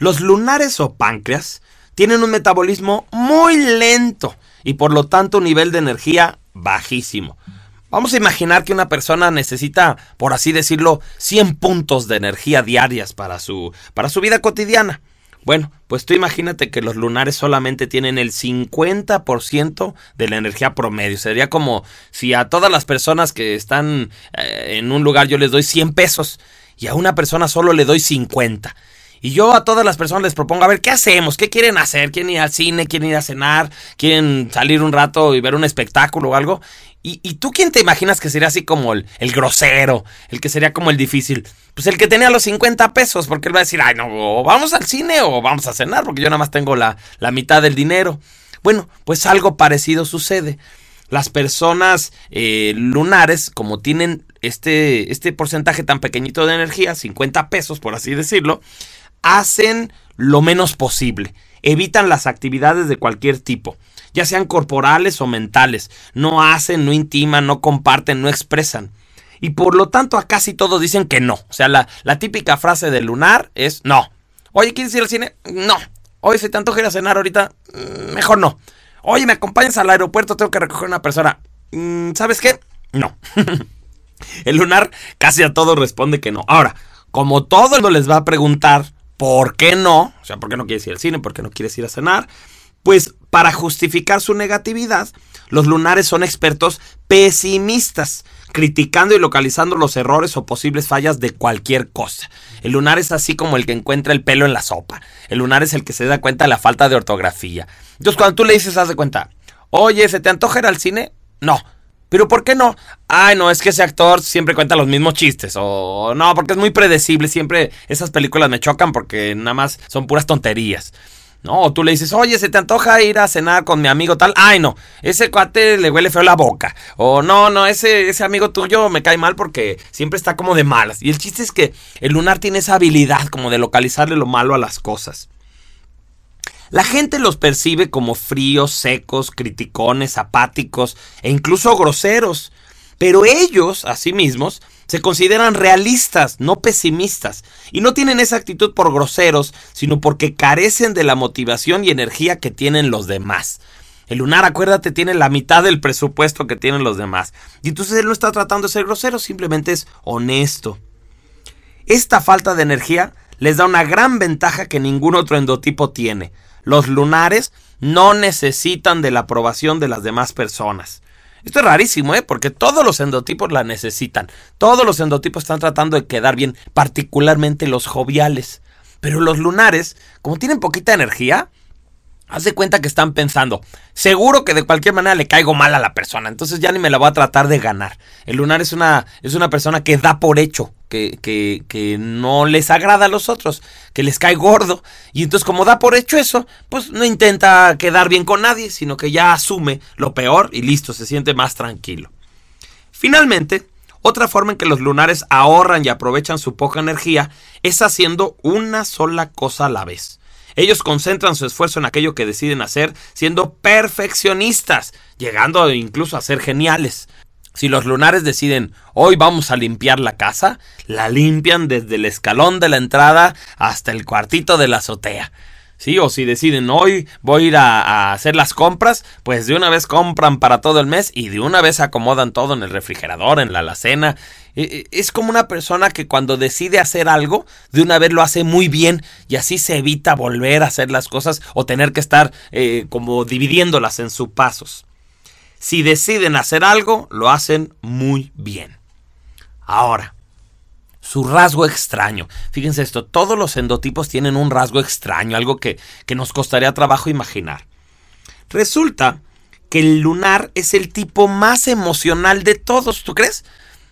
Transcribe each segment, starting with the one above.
Los lunares o páncreas tienen un metabolismo muy lento y por lo tanto un nivel de energía bajísimo. Vamos a imaginar que una persona necesita, por así decirlo, 100 puntos de energía diarias para su, para su vida cotidiana. Bueno, pues tú imagínate que los lunares solamente tienen el 50% de la energía promedio. Sería como si a todas las personas que están eh, en un lugar yo les doy 100 pesos y a una persona solo le doy 50. Y yo a todas las personas les propongo, a ver, ¿qué hacemos? ¿Qué quieren hacer? ¿Quieren ir al cine? ¿Quieren ir a cenar? ¿Quieren salir un rato y ver un espectáculo o algo? ¿Y, tú quién te imaginas que sería así como el, el, grosero? El que sería como el difícil. Pues el que tenía los 50 pesos, porque él va a decir, ay, no, o vamos al cine o vamos a cenar, porque yo nada más tengo la, la mitad del dinero. Bueno, pues algo parecido sucede. Las personas eh, lunares, como tienen este, este porcentaje tan pequeñito de energía, 50 pesos por así decirlo, hacen lo menos posible. Evitan las actividades de cualquier tipo ya sean corporales o mentales. No hacen, no intiman, no comparten, no expresan. Y por lo tanto a casi todos dicen que no. O sea, la, típica frase de lunar es no. Oye, ¿quieres ir al cine? No. Oye, ¿se te antoja ir a cenar ahorita? Mm, mejor no. Oye, ¿me acompañas al aeropuerto? Tengo que recoger una persona. Mm, ¿Sabes qué? No. El lunar casi a todos responde que no. Ahora, como todo no les va a preguntar por qué no, o sea, por qué no quieres ir al cine, por qué no quieres ir a cenar, pues para justificar su negatividad, los lunares son expertos pesimistas, criticando y localizando los errores o posibles fallas de cualquier cosa. El lunar es así como el que encuentra el pelo en la sopa. El lunar es el que se da cuenta de la falta de ortografía. Entonces cuando tú le dices, haz de cuenta, oye, ¿se te antoja ir al cine? No. ¿Pero por qué no? Ay, no, es que ese actor siempre cuenta los mismos chistes. O no, porque es muy predecible. Siempre esas películas me chocan porque nada más son puras tonterías. No, tú le dices, oye, ¿se te antoja ir a cenar con mi amigo tal? Ay, no, ese cuate le huele feo la boca. O no, no, ese, ese amigo tuyo me cae mal porque siempre está como de malas. Y el chiste es que el lunar tiene esa habilidad como de localizarle lo malo a las cosas. La gente los percibe como fríos, secos, criticones, apáticos e incluso groseros. Pero ellos, a sí mismos, se consideran realistas, no pesimistas, y no tienen esa actitud por groseros, sino porque carecen de la motivación y energía que tienen los demás. El lunar, acuérdate, tiene la mitad del presupuesto que tienen los demás. Y entonces él no está tratando de ser grosero, simplemente es honesto. Esta falta de energía les da una gran ventaja que ningún otro endotipo tiene. Los lunares no necesitan de la aprobación de las demás personas. Esto es rarísimo, ¿eh? Porque todos los endotipos la necesitan. Todos los endotipos están tratando de quedar bien, particularmente los joviales. Pero los lunares, como tienen poquita energía, haz de cuenta que están pensando, seguro que de cualquier manera le caigo mal a la persona, entonces ya ni me la voy a tratar de ganar. El lunar es una, es una persona que da por hecho que, que, que, no les agrada a los otros, que les cae gordo. Y entonces como da por hecho eso, pues no intenta quedar bien con nadie, sino que ya asume lo peor y listo, se siente más tranquilo. Finalmente, otra forma en que los lunares ahorran y aprovechan su poca energía es haciendo una sola cosa a la vez. Ellos concentran su esfuerzo en aquello que deciden hacer, siendo perfeccionistas, llegando incluso a ser geniales. Si los lunares deciden hoy vamos a limpiar la casa, la limpian desde el escalón de la entrada hasta el cuartito de la azotea. Sí, o si deciden hoy voy a ir a, hacer las compras, pues de una vez compran para todo el mes y de una vez acomodan todo en el refrigerador, en la alacena. E, e, es como una persona que cuando decide hacer algo, de una vez lo hace muy bien y así se evita volver a hacer las cosas o tener que estar eh, como dividiéndolas en sus pasos. Si deciden hacer algo, lo hacen muy bien. Ahora, su rasgo extraño. Fíjense esto, todos los endotipos tienen un rasgo extraño, algo que, que nos costaría trabajo imaginar. Resulta que el lunar es el tipo más emocional de todos, ¿tú crees?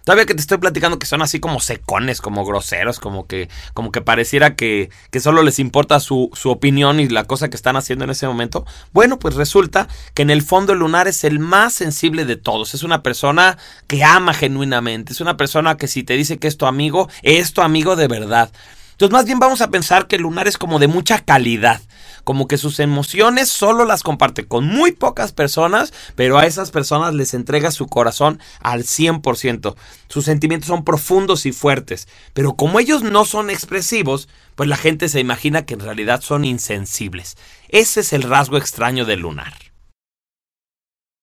Todavía que te estoy platicando que son así como secones, como groseros, como que, como que pareciera que, que solo les importa su, su, opinión y la cosa que están haciendo en ese momento. Bueno, pues resulta que en el fondo el lunar es el más sensible de todos. Es una persona que ama genuinamente. Es una persona que si te dice que es tu amigo, es tu amigo de verdad. Entonces más bien vamos a pensar que el lunar es como de mucha calidad, como que sus emociones solo las comparte con muy pocas personas, pero a esas personas les entrega su corazón al 100%. Sus sentimientos son profundos y fuertes, pero como ellos no son expresivos, pues la gente se imagina que en realidad son insensibles. Ese es el rasgo extraño del lunar.